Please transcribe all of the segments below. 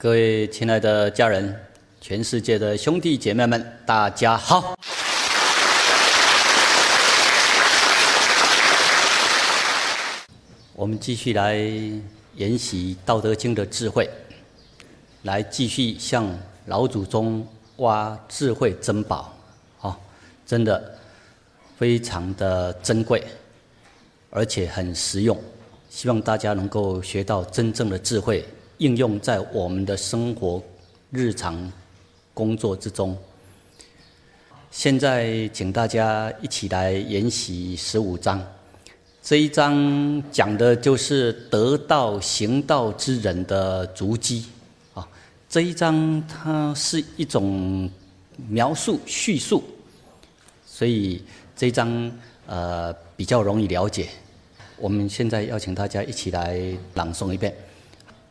各位亲爱的家人，全世界的兄弟姐妹们，大家好！我们继续来研习《道德经》的智慧，来继续向老祖宗挖智慧珍宝，哦，真的非常的珍贵，而且很实用，希望大家能够学到真正的智慧。应用在我们的生活、日常工作之中。现在，请大家一起来研习十五章。这一章讲的就是得道行道之人的足迹。啊，这一章它是一种描述叙述，所以这一章呃比较容易了解。我们现在邀请大家一起来朗诵一遍。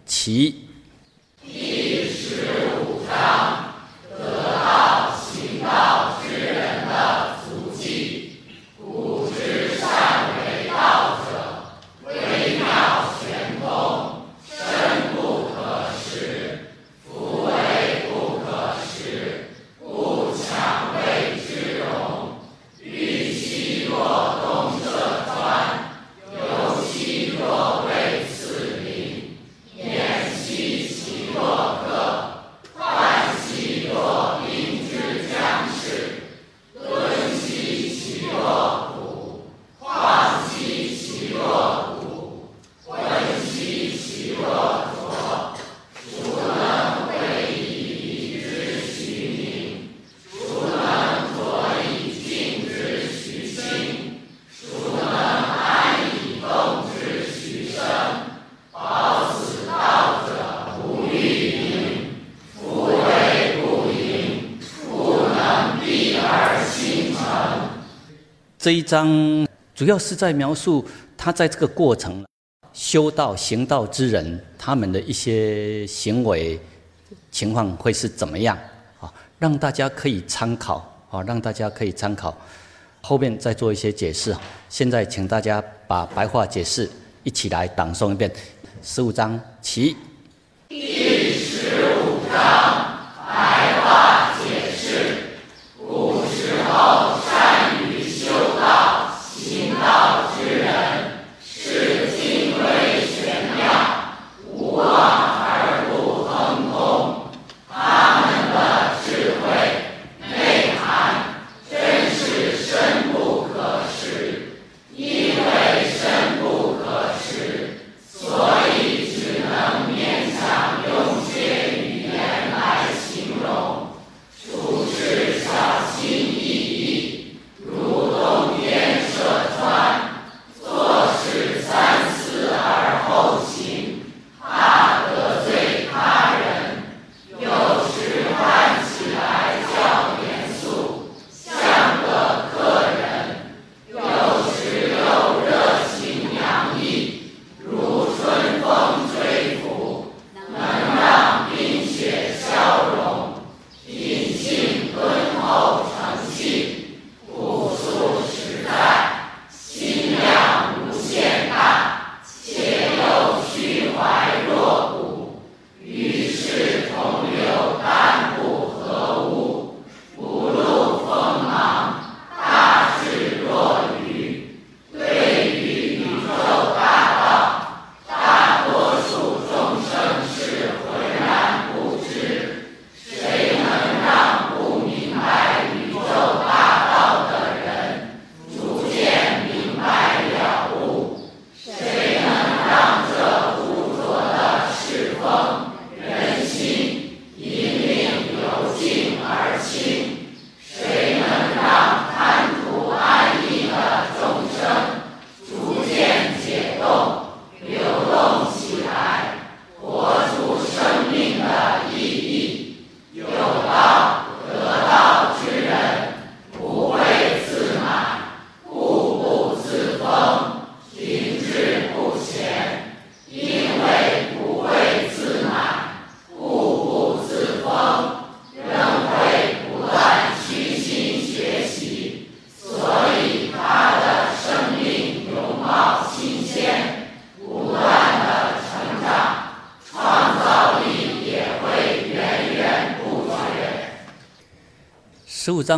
其第十五章，得道行道。这一章主要是在描述他在这个过程修道行道之人，他们的一些行为情况会是怎么样啊？让大家可以参考啊，让大家可以参考。后面再做一些解释。现在请大家把白话解释一起来朗诵一遍。十五章起。第十五章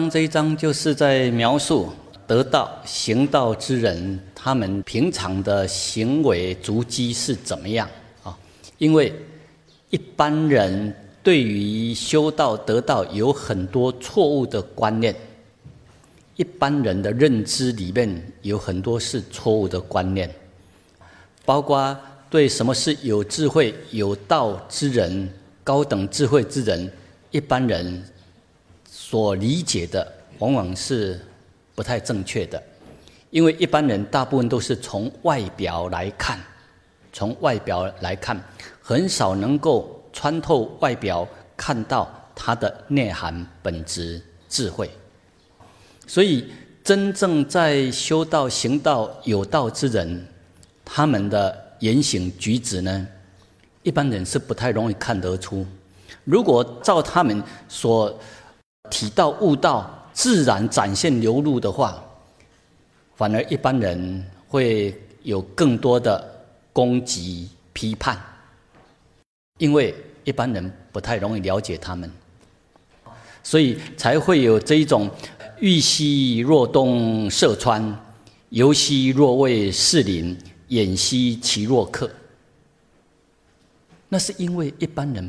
这一章就是在描述得道行道之人，他们平常的行为足迹是怎么样啊？因为一般人对于修道得道有很多错误的观念，一般人的认知里面有很多是错误的观念，包括对什么是有智慧、有道之人、高等智慧之人，一般人所理解的往往是不太正确的，因为一般人大部分都是从外表来看，从外表来看，很少能够穿透外表看到它的内涵、本质、智慧。所以，真正在修道、行道、有道之人，他们的。言行举止呢，一般人是不太容易看得出。如果照他们所体到悟道自然展现流露的话，反而一般人会有更多的攻击批判，因为一般人不太容易了解他们，所以才会有这一种欲兮若东涉川，犹兮若未适林。偃息其若客，那是因为一般人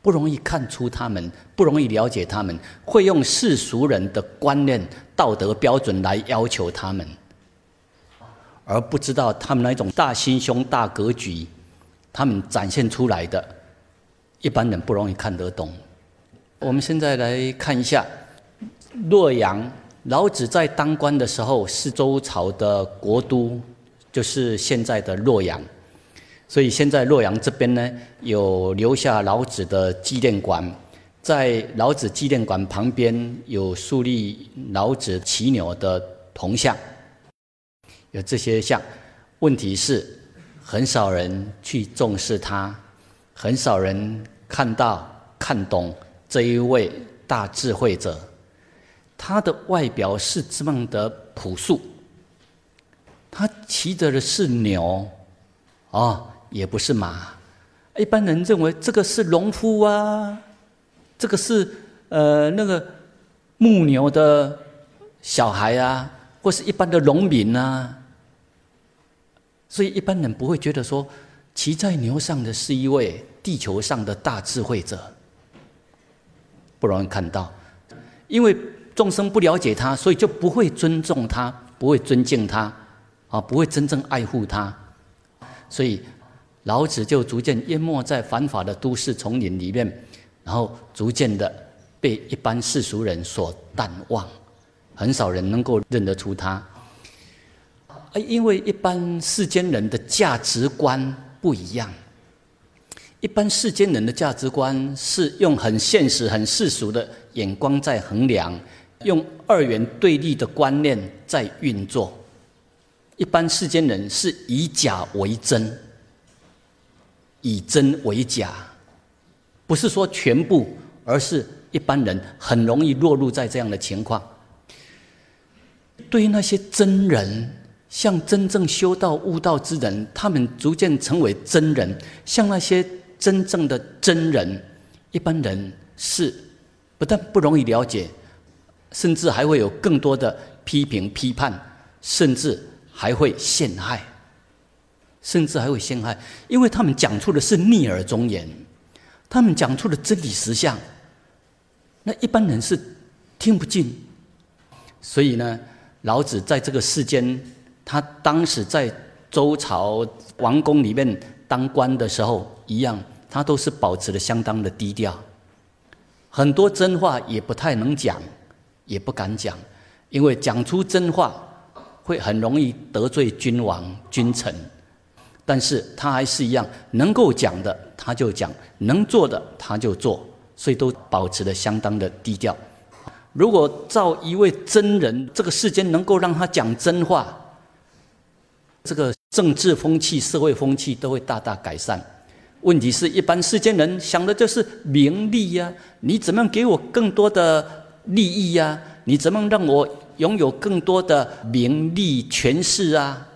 不容易看出他们，不容易了解他们，会用世俗人的观念、道德标准来要求他们，而不知道他们那种大心胸、大格局，他们展现出来的，一般人不容易看得懂。我们现在来看一下洛阳，老子在当官的时候是周朝的国都。就是现在的洛阳，所以现在洛阳这边呢，有留下老子的纪念馆，在老子纪念馆旁边有树立老子骑牛的铜像，有这些像。问题是，很少人去重视它，很少人看到看懂这一位大智慧者，他的外表是这么的朴素。他骑着的是牛，啊，也不是马。一般人认为这个是农夫啊，这个是呃那个牧牛的小孩啊，或是一般的农民啊。所以一般人不会觉得说骑在牛上的是一位地球上的大智慧者，不容易看到，因为众生不了解他，所以就不会尊重他，不会尊敬他。啊，不会真正爱护他，所以老子就逐渐淹没在繁华的都市丛林里面，然后逐渐的被一般世俗人所淡忘，很少人能够认得出他。啊，因为一般世间人的价值观不一样，一般世间人的价值观是用很现实、很世俗的眼光在衡量，用二元对立的观念在运作。一般世间人是以假为真，以真为假，不是说全部，而是一般人很容易落入在这样的情况。对于那些真人，像真正修道悟道之人，他们逐渐成为真人，像那些真正的真人，一般人是不但不容易了解，甚至还会有更多的批评、批判，甚至。还会陷害，甚至还会陷害，因为他们讲出的是逆耳忠言，他们讲出的真理实相，那一般人是听不进。所以呢，老子在这个世间，他当时在周朝王宫里面当官的时候，一样，他都是保持的相当的低调，很多真话也不太能讲，也不敢讲，因为讲出真话。会很容易得罪君王君臣，但是他还是一样能够讲的他就讲，能做的他就做，所以都保持的相当的低调。如果照一位真人，这个世间能够让他讲真话，这个政治风气、社会风气都会大大改善。问题是一般世间人想的就是名利呀，你怎么样给我更多的利益呀？你怎么让我？拥有更多的名利权势啊！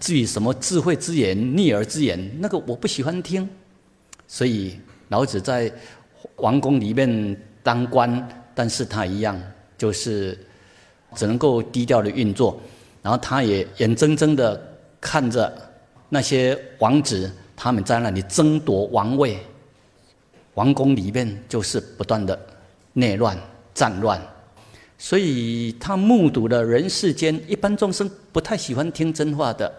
至于什么智慧之言、逆耳之言，那个我不喜欢听。所以老子在王宫里面当官，但是他一样就是只能够低调的运作，然后他也眼睁睁的看着那些王子他们在那里争夺王位，王宫里面就是不断的内乱战乱，所以他目睹了人世间一般众生不太喜欢听真话的，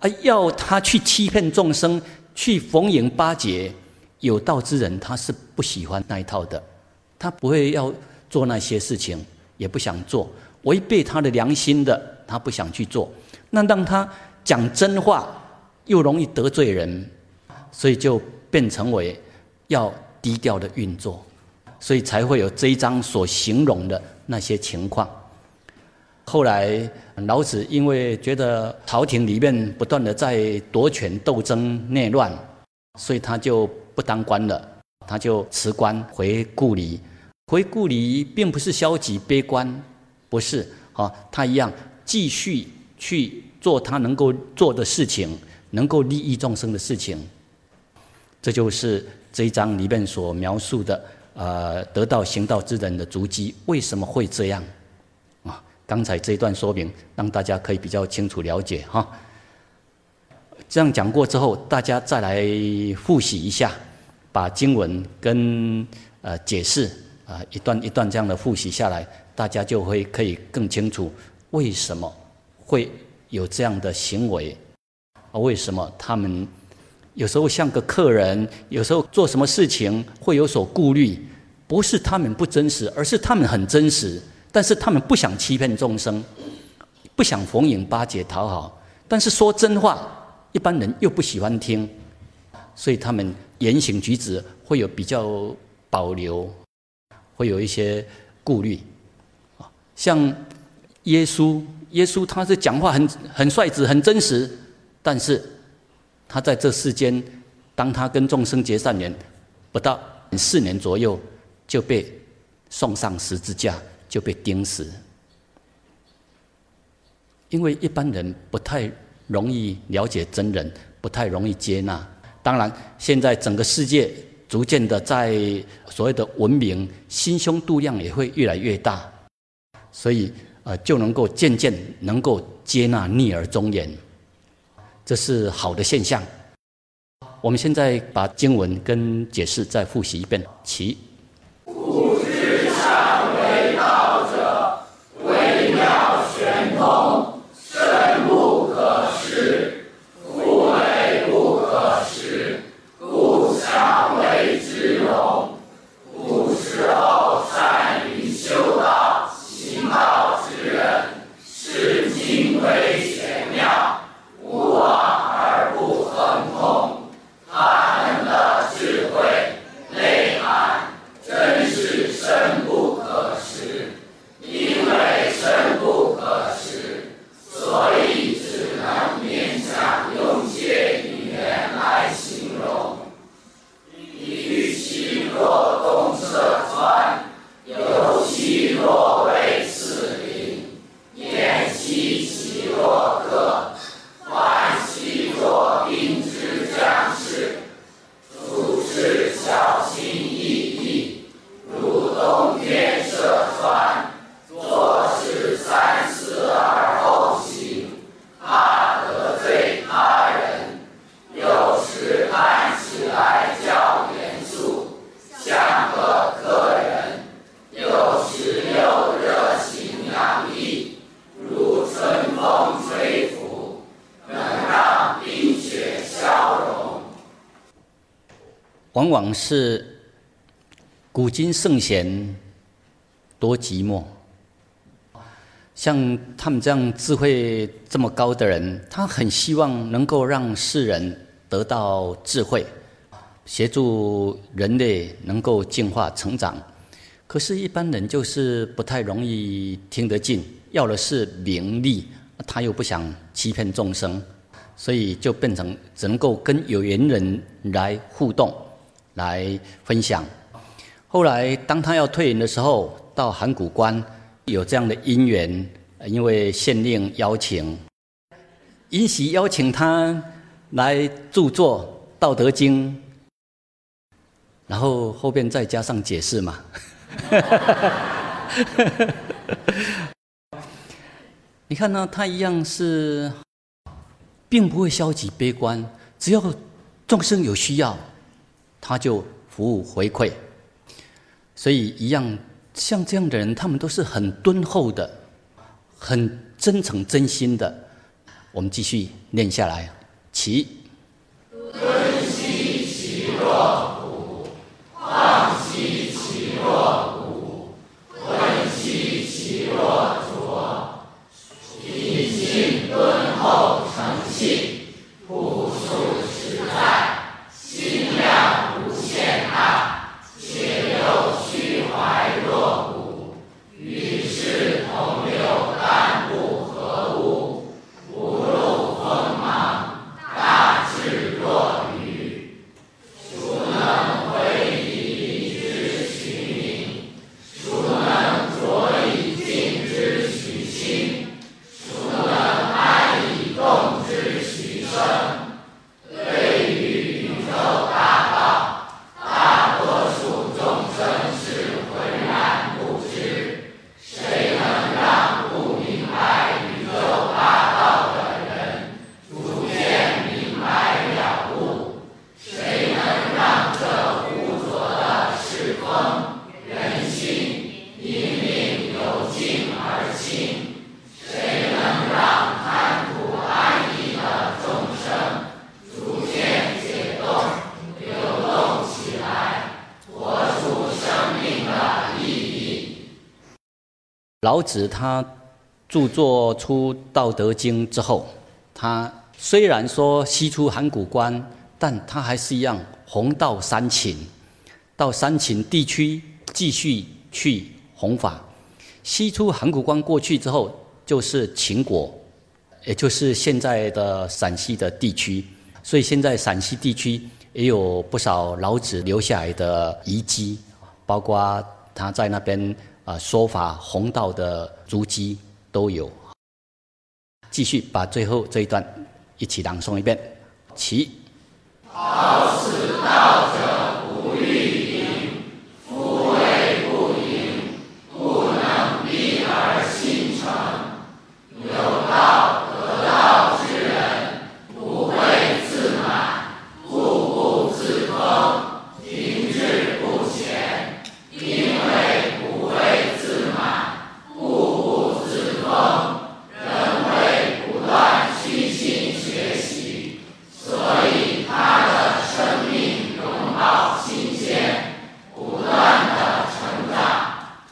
啊，要他去欺骗众生，去逢迎巴结。有道之人，他是不喜欢那一套的，他不会要做那些事情，也不想做违背他的良心的，他不想去做。那让他讲真话，又容易得罪人，所以就变成为要低调的运作，所以才会有这一章所形容的那些情况。后来老子因为觉得朝廷里面不断的在夺权斗争内乱，所以他就。不当官了，他就辞官回故里。回故里并不是消极悲观，不是啊，他一样继续去做他能够做的事情，能够利益众生的事情。这就是这一章里面所描述的，呃，得道行道之人的足迹为什么会这样？刚才这一段说明，让大家可以比较清楚了解哈。这样讲过之后，大家再来复习一下。把经文跟呃解释啊一段一段这样的复习下来，大家就会可以更清楚为什么会有这样的行为，啊为什么他们有时候像个客人，有时候做什么事情会有所顾虑，不是他们不真实，而是他们很真实，但是他们不想欺骗众生，不想逢迎巴结讨好，但是说真话，一般人又不喜欢听，所以他们。言行举止会有比较保留，会有一些顾虑，啊，像耶稣，耶稣他是讲话很很率直、很真实，但是他在这世间，当他跟众生结善缘，不到四年左右就被送上十字架，就被钉死，因为一般人不太容易了解真人，不太容易接纳。当然，现在整个世界逐渐的在所谓的文明，心胸度量也会越来越大，所以呃就能够渐渐能够接纳逆而忠言，这是好的现象。我们现在把经文跟解释再复习一遍，其。圣贤多寂寞，像他们这样智慧这么高的人，他很希望能够让世人得到智慧，协助人类能够进化成长。可是，一般人就是不太容易听得进，要的是名利，他又不想欺骗众生，所以就变成只能够跟有缘人来互动。来分享。后来，当他要退隐的时候，到函谷关有这样的因缘，因为县令邀请，允许邀请他来著作《道德经》，然后后边再加上解释嘛。你看呢，他一样是，并不会消极悲观，只要众生有需要，他就服务回馈。所以一样，像这样的人，他们都是很敦厚的，很真诚真心的。我们继续念下来，起。敦兮其若苦，放兮其若谷，温兮其若浊。品性敦厚诚信，老子他著作出《道德经》之后，他虽然说西出函谷关，但他还是一样弘道三秦，到三秦地区继续去弘法。西出函谷关过去之后，就是秦国，也就是现在的陕西的地区。所以现在陕西地区也有不少老子留下来的遗迹，包括他在那边啊说法弘道的足迹都有。继续把最后这一段一起朗诵一遍，起。好此道者，不欲盈，夫为不盈，不能逼而心诚。有道得道之人，不会自满，步步自封，停滞不前。因为不会自满，步步自封，仍会不断虚心学习，所以他的生命永葆新鲜，不断的成长，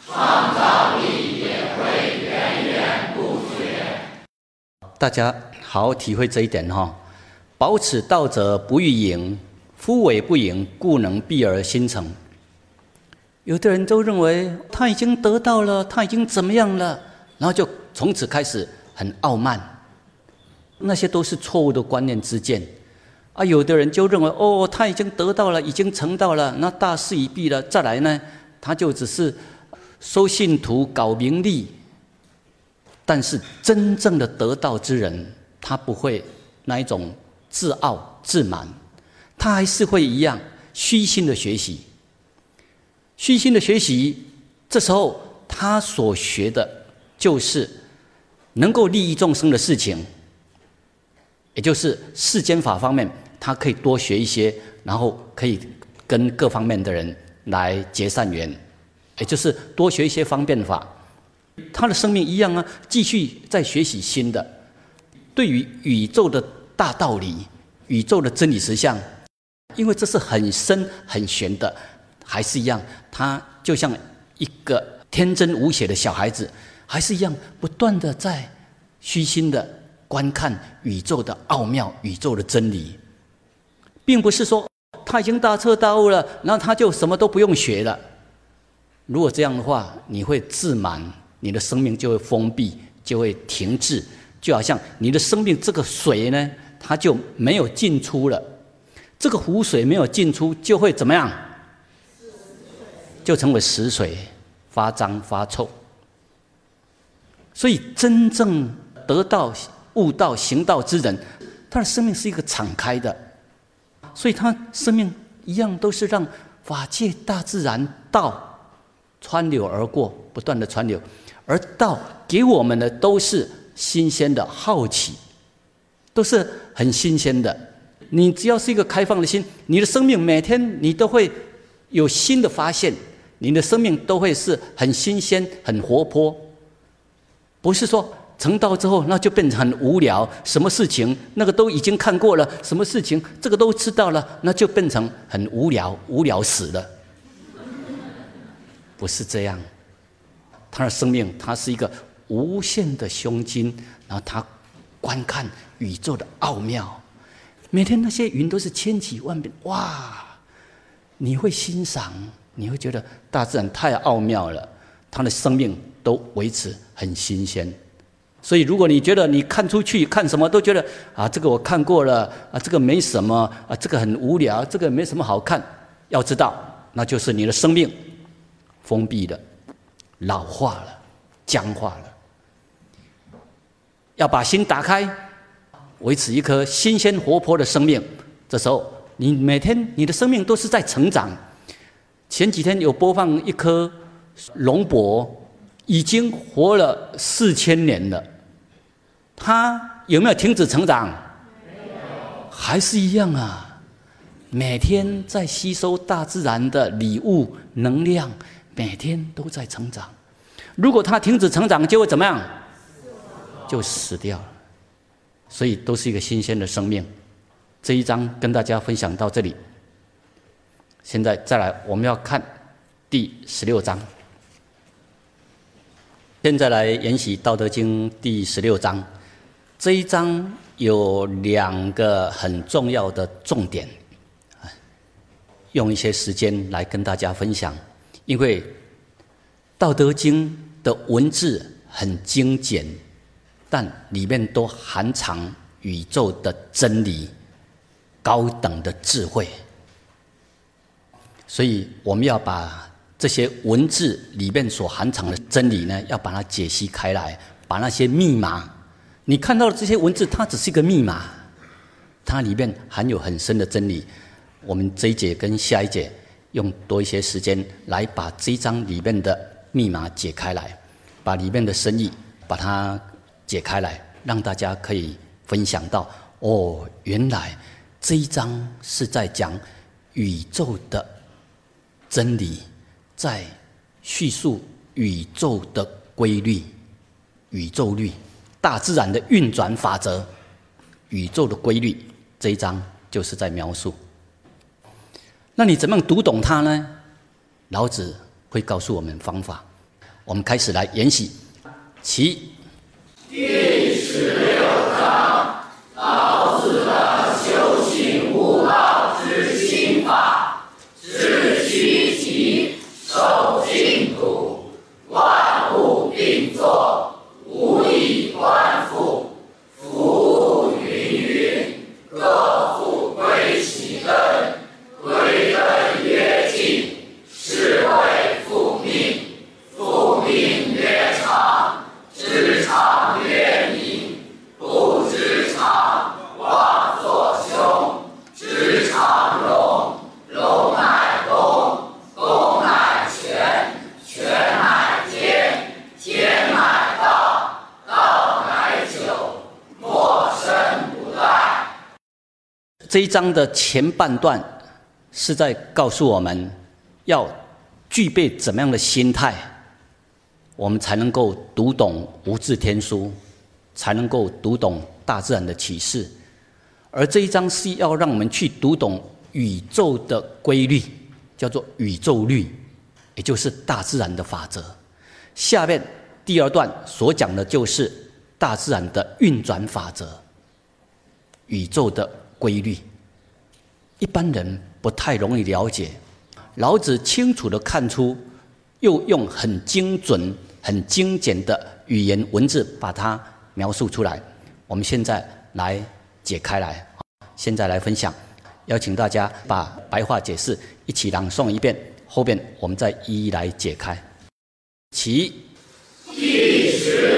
创造力也会源源不绝。大大家好好体会这一点哈。保此道者，不欲盈，夫为不盈，故能避而心诚。有的人都认为他已经得到了，他已经怎么样了，然后就从此开始很傲慢。那些都是错误的观念之见。啊，有的人就认为哦，他已经得到了，已经成道了，那大势已毕了，再来呢，他就只是收信徒、搞名利。但是真正的得道之人，他不会那一种自傲自满，他还是会一样虚心的学习。虚心的学习，这时候他所学的就是能够利益众生的事情，也就是世间法方面，他可以多学一些，然后可以跟各方面的人来结善缘，也就是多学一些方便法。他的生命一样啊，继续在学习新的，对于宇宙的大道理、宇宙的真理实相，因为这是很深很玄的，还是一样，他就像一个天真无邪的小孩子，还是一样不断的在虚心的观看宇宙的奥妙、宇宙的真理，并不是说他已经大彻大悟了，然后他就什么都不用学了。如果这样的话，你会自满。你的生命就会封闭，就会停滞，就好像你的生命这个水呢，它就没有进出了。这个湖水没有进出，就会怎么样？就成为死水，发脏发臭。所以，真正得道、悟道、行道之人，他的生命是一个敞开的，所以他生命一样都是让法界、大自然、道川流而过，不断的川流，而道给我们的都是新鲜的好奇，都是很新鲜的。你只要是一个开放的心，你的生命每天你都会有新的发现，你的生命都会是很新鲜、很活泼，不是说。成道之后，那就变成很无聊。什么事情那个都已经看过了，什么事情这个都知道了，那就变成很无聊，无聊死了。不是这样，他的生命，他是一个无限的胸襟，然后他观看宇宙的奥妙。每天那些云都是千奇万变，哇！你会欣赏，你会觉得大自然太奥妙了。他的生命都维持很新鲜。所以，如果你觉得你看出去看什么都觉得啊，这个我看过了啊，这个没什么啊，这个很无聊，这个没什么好看，要知道，那就是你的生命封闭的、老化了、僵化了。要把心打开，维持一颗新鲜活泼的生命。这时候，你每天你的生命都是在成长。前几天有播放一颗龙柏，已经活了四千年了。它有没有停止成长？还是一样啊！每天在吸收大自然的礼物能量，每天都在成长。如果他停止成长，就会怎么样？就死掉了。所以都是一个新鲜的生命。这一章跟大家分享到这里。现在再来，我们要看第十六章。现在来研习《道德经》第十六章。这一章有两个很重要的重点，用一些时间来跟大家分享。因为《道德经》的文字很精简，但里面都含藏宇宙的真理、高等的智慧，所以我们要把这些文字里面所含藏的真理呢，要把它解析开来，把那些密码。你看到的这些文字，它只是一个密码，它里面含有很深的真理。我们这一节跟下一节用多一些时间来把这一章里面的密码解开来，把里面的深意把它解开来，让大家可以分享到：哦，原来这一章是在讲宇宙的真理，在叙述宇宙的规律、宇宙律。大自然的运转法则，宇宙的规律，这一章就是在描述。那你怎么样读懂它呢？老子会告诉我们方法。我们开始来研习。起第十六章，老子的修行悟道之心法，知其极，守静笃，万物并作。无以观复，服务芸芸，各复归其根。归根曰静，是谓复命。复命曰长，知常曰明。不知常，妄作凶。知常容，容乃公，公乃全，全乃天，天乃道。道乃久，莫生不殆。这一章的前半段是在告诉我们要具备怎么样的心态，我们才能够读懂无字天书，才能够读懂大自然的启示。而这一章是要让我们去读懂宇宙的规律，叫做宇宙律，也就是大自然的法则。下面。第二段所讲的就是大自然的运转法则、宇宙的规律，一般人不太容易了解。老子清楚的看出，又用很精准、很精简的语言文字把它描述出来。我们现在来解开来，现在来分享，邀请大家把白话解释一起朗诵一遍，后边我们再一一来解开。其第十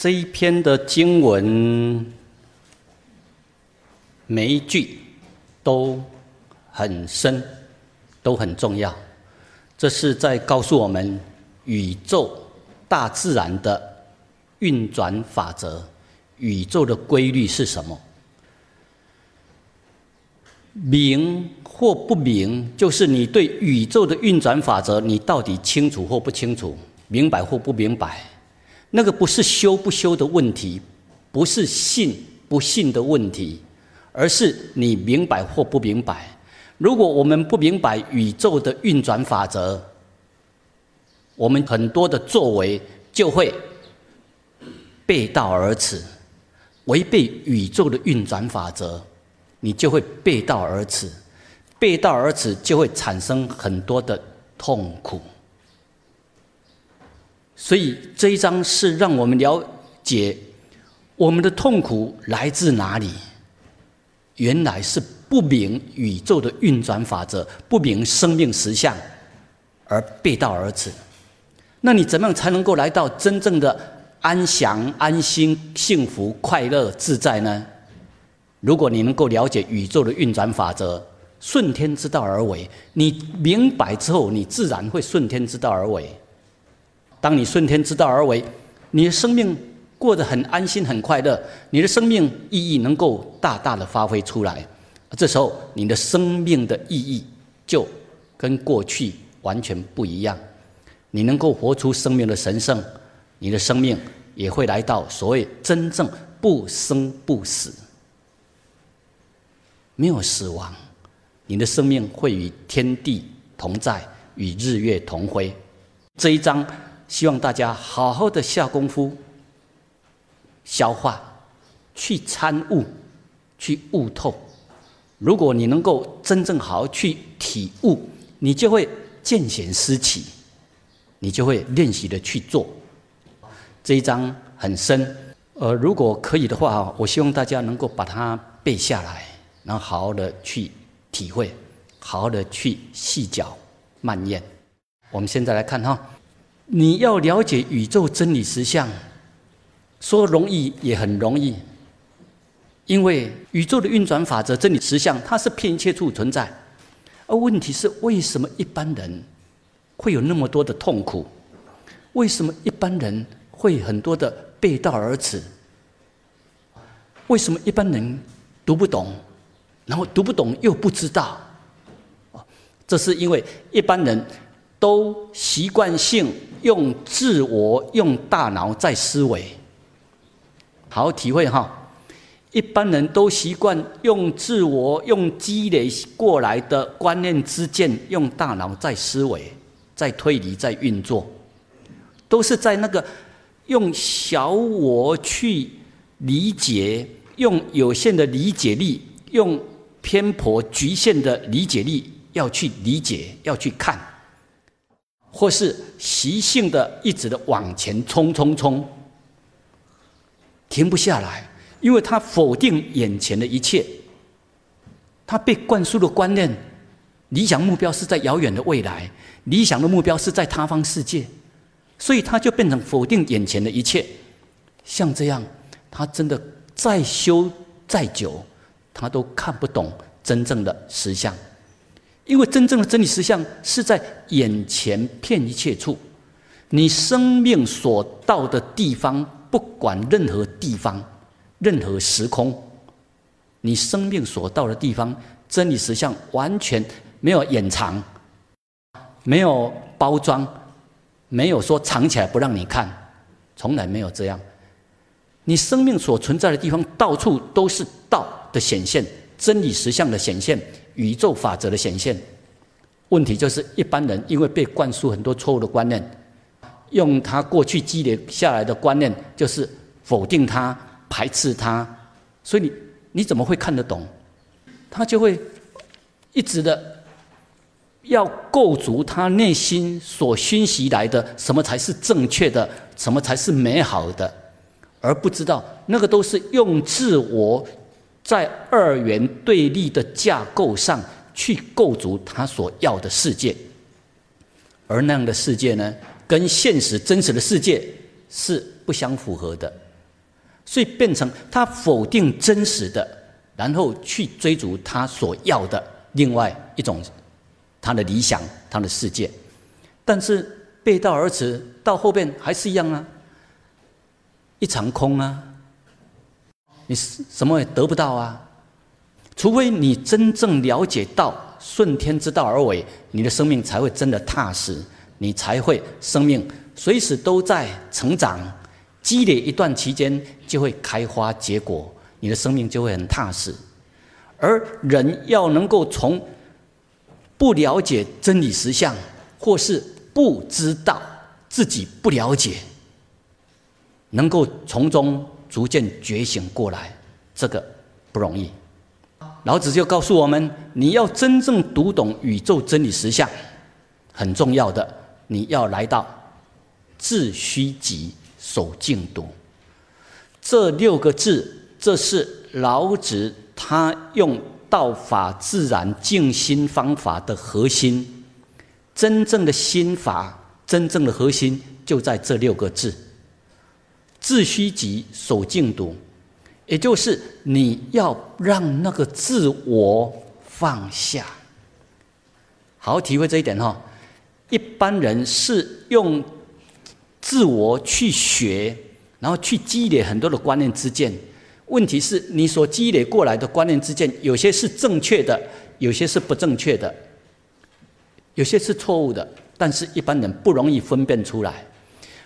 这一篇的经文，每一句都很深，都很重要。这是在告诉我们宇宙大自然的运转法则，宇宙的规律是什么？明或不明，就是你对宇宙的运转法则，你到底清楚或不清楚，明白或不明白？那个不是修不修的问题，不是信不信的问题，而是你明白或不明白。如果我们不明白宇宙的运转法则，我们很多的作为就会背道而驰，违背宇宙的运转法则，你就会背道而驰，背道而驰就会产生很多的痛苦。所以这一章是让我们了解我们的痛苦来自哪里。原来是不明宇宙的运转法则，不明生命实相，而背道而驰。那你怎么样才能够来到真正的安详、安心、幸福、快乐、自在呢？如果你能够了解宇宙的运转法则，顺天之道而为，你明白之后，你自然会顺天之道而为。当你顺天之道而为，你的生命过得很安心、很快乐，你的生命意义能够大大的发挥出来。这时候，你的生命的意义就跟过去完全不一样。你能够活出生命的神圣，你的生命也会来到所谓真正不生不死，没有死亡。你的生命会与天地同在，与日月同辉。这一章。希望大家好好的下功夫，消化，去参悟，去悟透。如果你能够真正好好去体悟，你就会见贤思齐，你就会练习的去做。这一章很深，呃，如果可以的话，我希望大家能够把它背下来，然后好好的去体会，好好的去细嚼慢咽。我们现在来看哈。你要了解宇宙真理实相，说容易也很容易，因为宇宙的运转法则、真理实相，它是偏切处存在。而问题是，为什么一般人会有那么多的痛苦？为什么一般人会很多的背道而驰？为什么一般人读不懂，然后读不懂又不知道？这是因为一般人都习惯性。用自我、用大脑在思维，好好体会哈。一般人都习惯用自我、用积累过来的观念之见，用大脑在思维、在推理、在运作，都是在那个用小我去理解，用有限的理解力，用偏颇局限的理解力要去理解，要去看。或是习性的一直的往前冲冲冲，停不下来，因为他否定眼前的一切，他被灌输的观念，理想目标是在遥远的未来，理想的目标是在他方世界，所以他就变成否定眼前的一切。像这样，他真的再修再久，他都看不懂真正的实相。因为真正的真理实相是在眼前，骗一切处。你生命所到的地方，不管任何地方、任何时空，你生命所到的地方，真理实相完全没有掩藏，没有包装，没有说藏起来不让你看，从来没有这样。你生命所存在的地方，到处都是道的显现，真理实相的显现。宇宙法则的显现，问题就是一般人因为被灌输很多错误的观念，用他过去积累下来的观念，就是否定他、排斥他，所以你你怎么会看得懂？他就会一直的要构筑他内心所熏习来的什么才是正确的，什么才是美好的，而不知道那个都是用自我。在二元对立的架构上去构筑他所要的世界，而那样的世界呢，跟现实真实的世界是不相符合的。所以变成他否定真实的，然后去追逐他所要的另外一种他的理想、他的世界。但是背道而驰，到后边还是一样啊，一场空啊，你什么也得不到啊。除非你真正了解到顺天之道而为，你的生命才会真的踏实，你才会生命随时都在成长，积累一段期间就会开花结果，你的生命就会很踏实。而人要能够从不了解真理实相，或是不知道自己不了解，能够从中逐渐觉醒过来，这个不容易。老子就告诉我们：你要真正读懂宇宙真理实相，很重要的，你要来到自虚极，守静笃。这六个字，这是老子他用道法自然静心方法的核心。真正的心法，真正的核心就在这六个字：自虚极，守静笃。也就是你要让那个自我放下，好好体会这一点哈。一般人是用自我去学，然后去积累很多的观念之见。问题是你所积累过来的观念之见，有些是正确的，有些是不正确的，有些是错误的。但是一般人不容易分辨出来。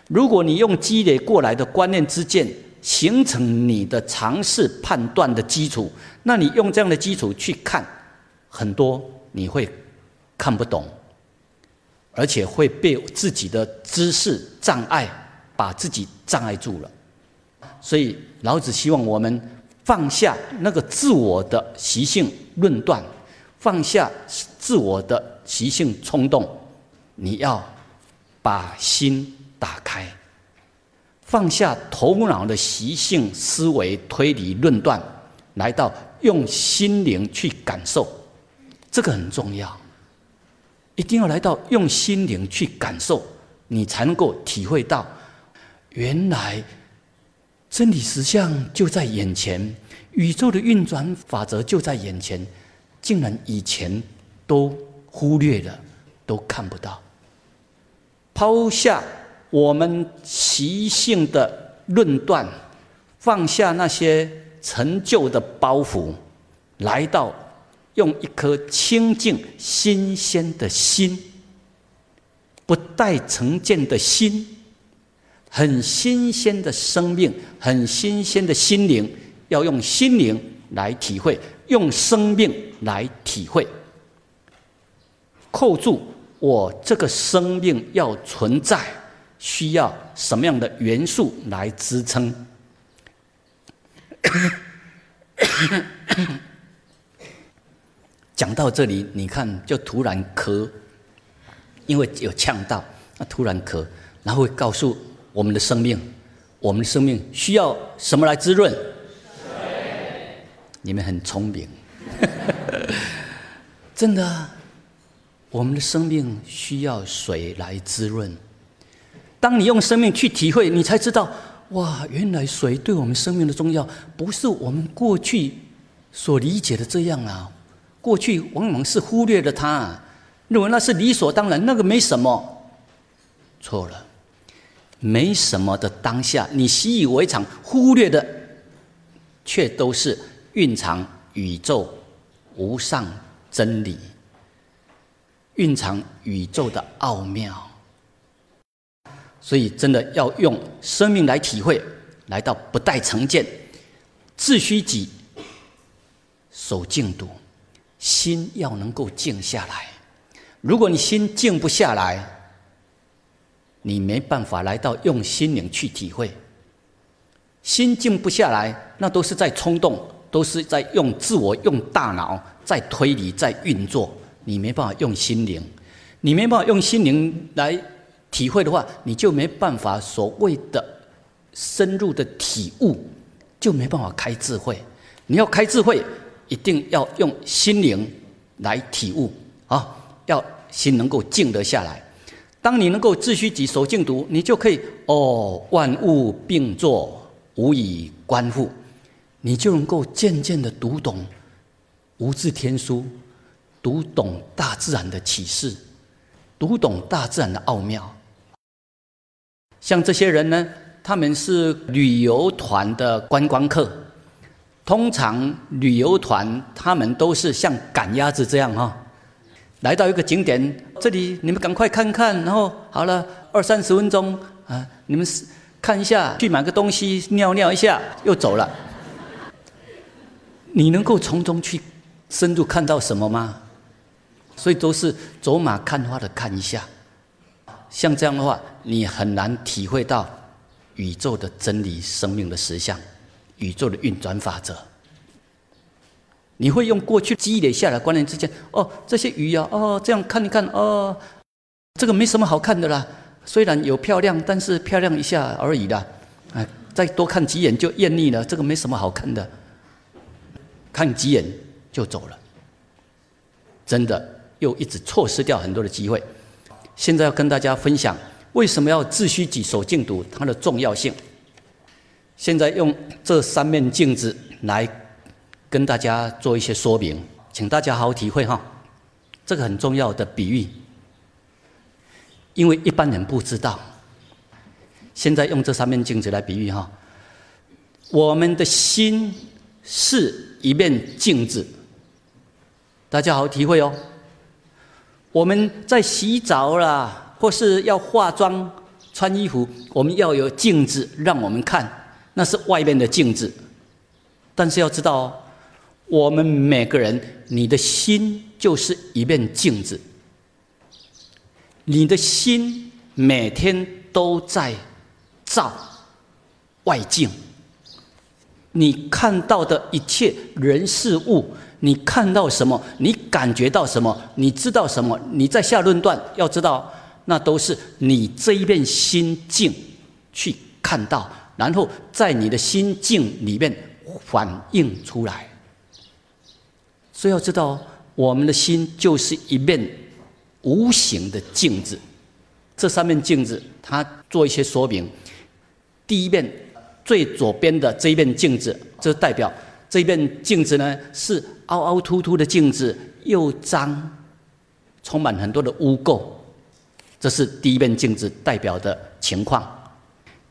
如果你用积累过来的观念之见，形成你的尝试判断的基础，那你用这样的基础去看，很多你会看不懂，而且会被自己的知识障碍把自己障碍住了。所以老子希望我们放下那个自我的习性论断，放下自我的习性冲动，你要把心打开。放下头脑的习性思维推理论断，来到用心灵去感受，这个很重要。一定要来到用心灵去感受，你才能够体会到，原来真理实相就在眼前，宇宙的运转法则就在眼前，竟然以前都忽略了，都看不到。抛下。我们习性的论断，放下那些陈旧的包袱，来到用一颗清净、新鲜的心，不带成见的心，很新鲜的生命，很新鲜的心灵，要用心灵来体会，用生命来体会，扣住我这个生命要存在。需要什么样的元素来支撑？讲到这里，你看就突然咳，因为有呛到，那突然咳，然后会告诉我们的生命，我们的生命需要什么来滋润？你们很聪明，真的，我们的生命需要水来滋润。当你用生命去体会，你才知道，哇，原来水对我们生命的重要，不是我们过去所理解的这样啊。过去往往是忽略了它，认为那是理所当然，那个没什么。错了，没什么的当下，你习以为常，忽略的，却都是蕴藏宇宙无上真理，蕴藏宇宙的奥妙。所以，真的要用生命来体会，来到不带成见，自虚己，守静笃，心要能够静下来。如果你心静不下来，你没办法来到用心灵去体会。心静不下来，那都是在冲动，都是在用自我、用大脑在推理、在运作。你没办法用心灵，你没办法用心灵来。体会的话，你就没办法所谓的深入的体悟，就没办法开智慧。你要开智慧，一定要用心灵来体悟啊！要心能够静得下来。当你能够自虚己守静笃，你就可以哦，万物并作，无以观复，你就能够渐渐的读懂无字天书，读懂大自然的启示，读懂大自然的奥妙。像这些人呢，他们是旅游团的观光客。通常旅游团他们都是像赶鸭子这样哈，来到一个景点，这里你们赶快看看，然后好了二三十分钟啊，你们看一下，去买个东西，尿尿一下，又走了。你能够从中去深入看到什么吗？所以都是走马看花的看一下。像这样的话，你很难体会到宇宙的真理、生命的实相。宇宙的运转法则，你会用过去积累下来观念之间，哦，这些鱼啊，哦，这样看一看，哦，这个没什么好看的啦。虽然有漂亮，但是漂亮一下而已啦，啊，再多看几眼就厌腻了，这个没什么好看的，看几眼就走了，真的又一直错失掉很多的机会。现在要跟大家分享，为什么要自虚己守静笃，它的重要性。现在用这三面镜子来跟大家做一些说明，请大家好好体会哈。这个很重要的比喻，因为一般人不知道。现在用这三面镜子来比喻哈，我们的心是一面镜子，大家好好体会哦。我们在洗澡啦，或是要化妆、穿衣服，我们要有镜子让我们看。那是外面的镜子，但是要知道，我们每个人，你的心就是一面镜子，你的心每天都在照外境，你看到的一切人事物，你看到什么，你感觉到什么，你知道什么，你在下论断，要知道，那都是你这一面心境去看到。然后在你的心境里面反映出来，所以要知道，我们的心就是一面无形的镜子。这三面镜子，它做一些说明。第一面最左边的这一面镜子，这代表这一面镜子呢是凹凹凸凸的镜子，又脏，充满很多的污垢。这是第一面镜子代表的情况。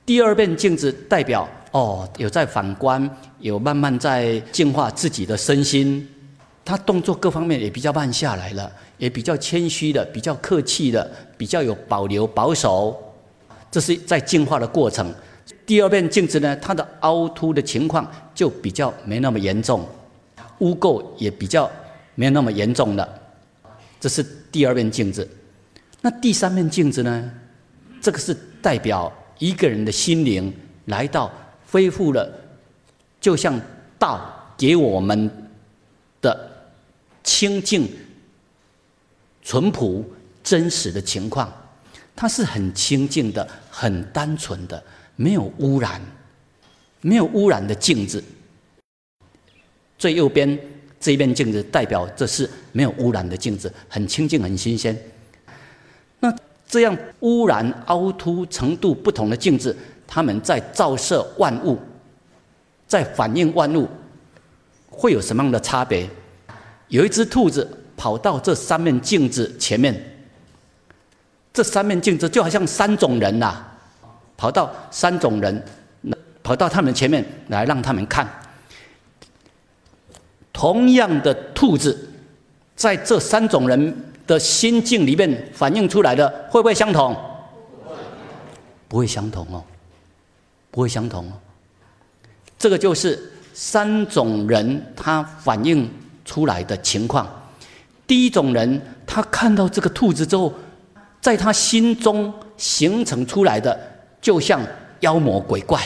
第二面镜子代表哦，有在反观，有慢慢在净化自己的身心，他动作各方面也比较慢下来了，也比较谦虚的，比较客气的，比较有保留保守，这是在进化的过程。第二面镜子呢，它的凹凸的情况就比较没那么严重，污垢也比较没那么严重了，这是第二面镜子。那第三面镜子呢？这个是代表。一个人的心灵来到恢复了，就像道给我们的清净、淳朴、真实的情况，它是很清净的、很单纯的，没有污染、没有污染的镜子。最右边这一面镜子代表这是没有污染的镜子，很清净、很新鲜。那。这样污染、凹凸程度不同的镜子，它们在照射万物，在反映万物，会有什么样的差别？有一只兔子跑到这三面镜子前面，这三面镜子就好像三种人呐，跑到三种人，跑到他们前面来让他们看，同样的兔子，在这三种人。的心境里面反映出来的会不会相同？不会相同哦，不会相同哦。这个就是三种人他反映出来的情况。第一种人，他看到这个兔子之后，在他心中形成出来的，就像妖魔鬼怪。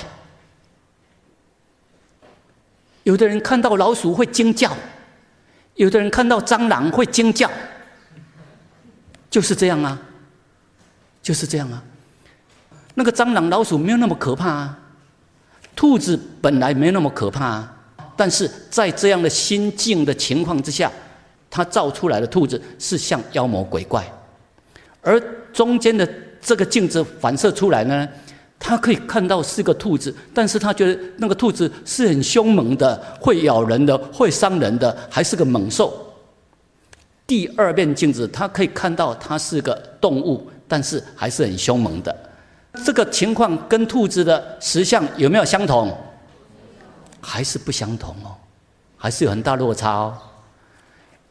有的人看到老鼠会惊叫，有的人看到蟑螂会惊叫。就是这样啊，就是这样啊。那个蟑螂、老鼠没有那么可怕啊，兔子本来没那么可怕啊。但是在这样的心境的情况之下，它造出来的兔子是像妖魔鬼怪，而中间的这个镜子反射出来呢，他可以看到是个兔子，但是他觉得那个兔子是很凶猛的，会咬人的，会伤人的，还是个猛兽。第二面镜子，他可以看到它是个动物，但是还是很凶猛的。这个情况跟兔子的实相有没有相同？还是不相同哦，还是有很大落差哦。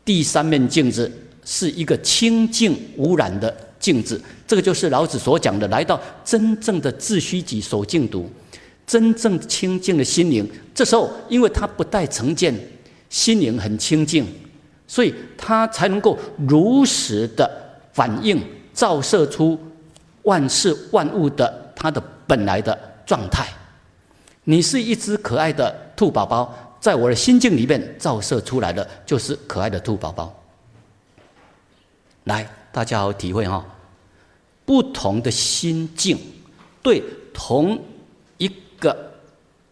第三面镜子是一个清净无染的镜子，这个就是老子所讲的，来到真正的自虚己守静笃，真正清净的心灵。这时候，因为他不带成见，心灵很清净。所以，它才能够如实的反映、照射出万事万物的它的本来的状态。你是一只可爱的兔宝宝，在我的心境里面照射出来的就是可爱的兔宝宝。来，大家好体会哈，不同的心境对同一个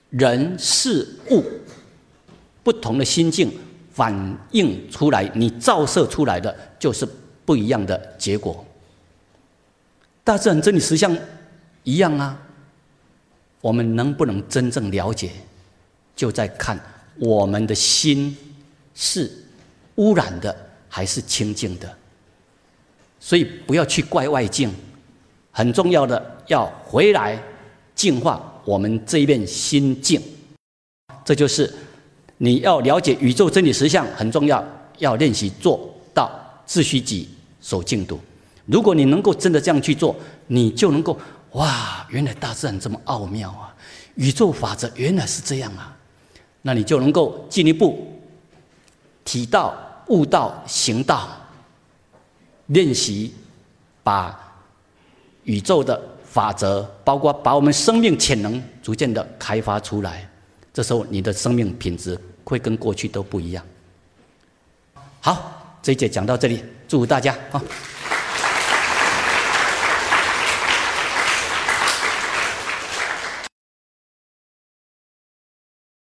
人事物，不同的心境。反映出来，你照射出来的就是不一样的结果。大自然真理实相一样啊。我们能不能真正了解，就在看我们的心是污染的还是清净的。所以不要去怪外境，很重要的要回来净化我们这一面心境。这就是。你要了解宇宙真理实相很重要，要练习做到自虚己守净土。如果你能够真的这样去做，你就能够哇，原来大自然这么奥妙啊！宇宙法则原来是这样啊！那你就能够进一步体道、悟道、行道，练习把宇宙的法则，包括把我们生命潜能逐渐的开发出来。这时候，你的生命品质会跟过去都不一样。好，这一节讲到这里，祝福大家啊！